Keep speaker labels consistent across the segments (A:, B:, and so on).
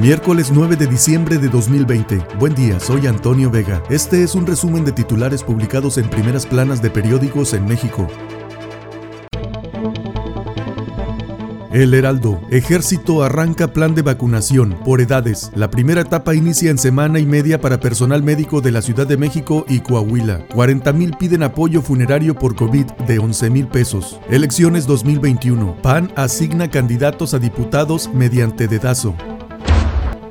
A: Miércoles 9 de diciembre de 2020. Buen día, soy Antonio Vega. Este es un resumen de titulares publicados en primeras planas de periódicos en México. El Heraldo. Ejército arranca plan de vacunación por edades. La primera etapa inicia en semana y media para personal médico de la Ciudad de México y Coahuila. 40 mil piden apoyo funerario por COVID de 11 mil pesos. Elecciones 2021. PAN asigna candidatos a diputados mediante dedazo.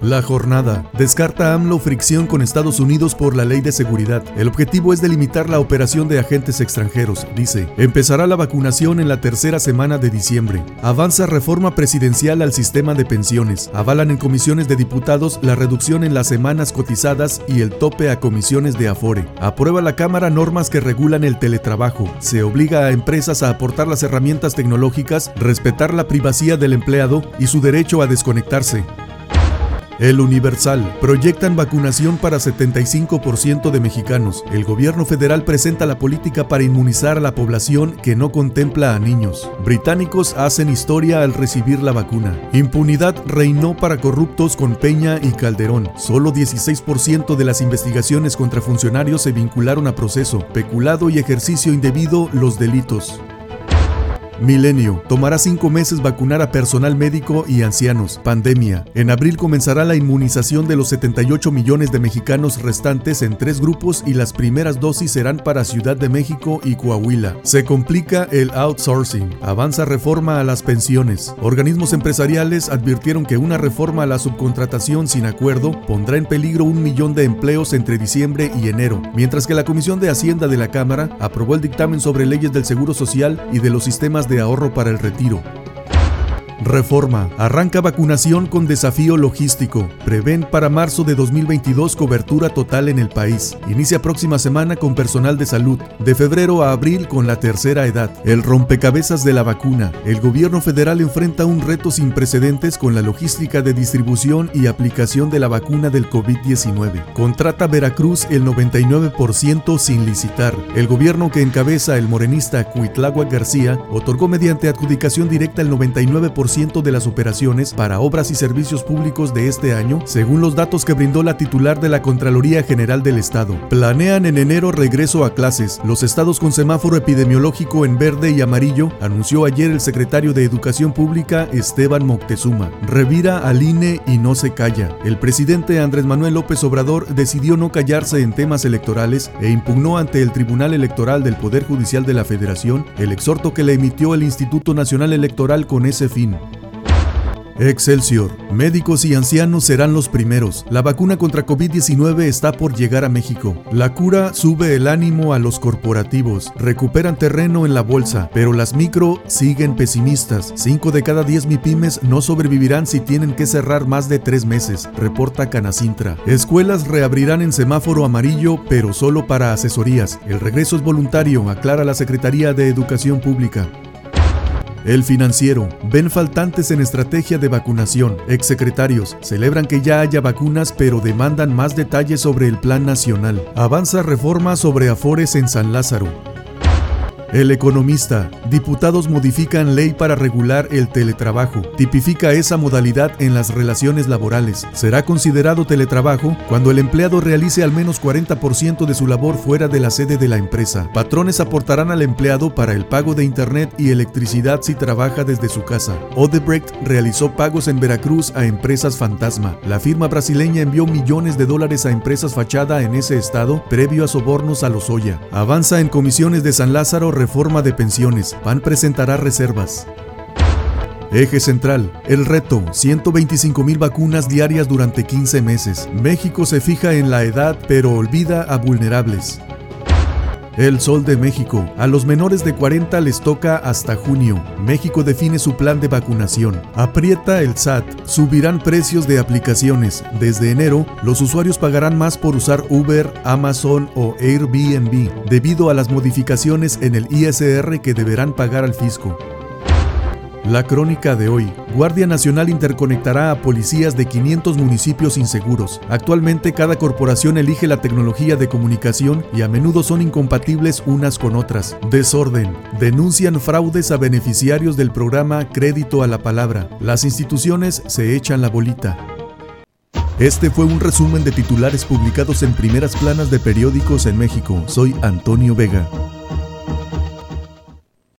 A: La jornada. Descarta AMLO fricción con Estados Unidos por la ley de seguridad. El objetivo es delimitar la operación de agentes extranjeros, dice. Empezará la vacunación en la tercera semana de diciembre. Avanza reforma presidencial al sistema de pensiones. Avalan en comisiones de diputados la reducción en las semanas cotizadas y el tope a comisiones de Afore. Aprueba la Cámara normas que regulan el teletrabajo. Se obliga a empresas a aportar las herramientas tecnológicas, respetar la privacidad del empleado y su derecho a desconectarse. El Universal. Proyectan vacunación para 75% de mexicanos. El gobierno federal presenta la política para inmunizar a la población que no contempla a niños. Británicos hacen historia al recibir la vacuna. Impunidad reinó para corruptos con Peña y Calderón. Solo 16% de las investigaciones contra funcionarios se vincularon a proceso. Peculado y ejercicio indebido los delitos. Milenio. Tomará cinco meses vacunar a personal médico y ancianos. Pandemia. En abril comenzará la inmunización de los 78 millones de mexicanos restantes en tres grupos y las primeras dosis serán para Ciudad de México y Coahuila. Se complica el outsourcing. Avanza reforma a las pensiones. Organismos empresariales advirtieron que una reforma a la subcontratación sin acuerdo pondrá en peligro un millón de empleos entre diciembre y enero, mientras que la Comisión de Hacienda de la Cámara aprobó el dictamen sobre leyes del Seguro Social y de los sistemas de ahorro para el retiro. Reforma. Arranca vacunación con desafío logístico. Prevén para marzo de 2022 cobertura total en el país. Inicia próxima semana con personal de salud. De febrero a abril con la tercera edad. El rompecabezas de la vacuna. El gobierno federal enfrenta un reto sin precedentes con la logística de distribución y aplicación de la vacuna del COVID-19. Contrata Veracruz el 99% sin licitar. El gobierno que encabeza el morenista Cuitláhuac García otorgó mediante adjudicación directa el 99% de las operaciones para obras y servicios públicos de este año, según los datos que brindó la titular de la Contraloría General del Estado. Planean en enero regreso a clases. Los estados con semáforo epidemiológico en verde y amarillo, anunció ayer el secretario de Educación Pública Esteban Moctezuma. Revira al INE y no se calla. El presidente Andrés Manuel López Obrador decidió no callarse en temas electorales e impugnó ante el Tribunal Electoral del Poder Judicial de la Federación el exhorto que le emitió el Instituto Nacional Electoral con ese fin. Excelsior. Médicos y ancianos serán los primeros. La vacuna contra COVID-19 está por llegar a México. La cura sube el ánimo a los corporativos. Recuperan terreno en la bolsa, pero las micro siguen pesimistas. 5 de cada 10 MIPIMES no sobrevivirán si tienen que cerrar más de 3 meses, reporta Canacintra. Escuelas reabrirán en semáforo amarillo, pero solo para asesorías. El regreso es voluntario, aclara la Secretaría de Educación Pública. El financiero. Ven faltantes en estrategia de vacunación. Exsecretarios. Celebran que ya haya vacunas pero demandan más detalles sobre el plan nacional. Avanza reforma sobre afores en San Lázaro. El economista. Diputados modifican ley para regular el teletrabajo. Tipifica esa modalidad en las relaciones laborales. Será considerado teletrabajo cuando el empleado realice al menos 40% de su labor fuera de la sede de la empresa. Patrones aportarán al empleado para el pago de internet y electricidad si trabaja desde su casa. Odebrecht realizó pagos en Veracruz a empresas fantasma. La firma brasileña envió millones de dólares a empresas fachada en ese estado previo a sobornos a los Oya. Avanza en comisiones de San Lázaro reforma de pensiones. PAN presentará reservas. Eje central. El reto. 125 mil vacunas diarias durante 15 meses. México se fija en la edad pero olvida a vulnerables. El Sol de México. A los menores de 40 les toca hasta junio. México define su plan de vacunación. Aprieta el SAT. Subirán precios de aplicaciones. Desde enero, los usuarios pagarán más por usar Uber, Amazon o Airbnb, debido a las modificaciones en el ISR que deberán pagar al fisco. La crónica de hoy. Guardia Nacional interconectará a policías de 500 municipios inseguros. Actualmente cada corporación elige la tecnología de comunicación y a menudo son incompatibles unas con otras. Desorden. Denuncian fraudes a beneficiarios del programa Crédito a la Palabra. Las instituciones se echan la bolita. Este fue un resumen de titulares publicados en primeras planas de periódicos en México. Soy Antonio Vega.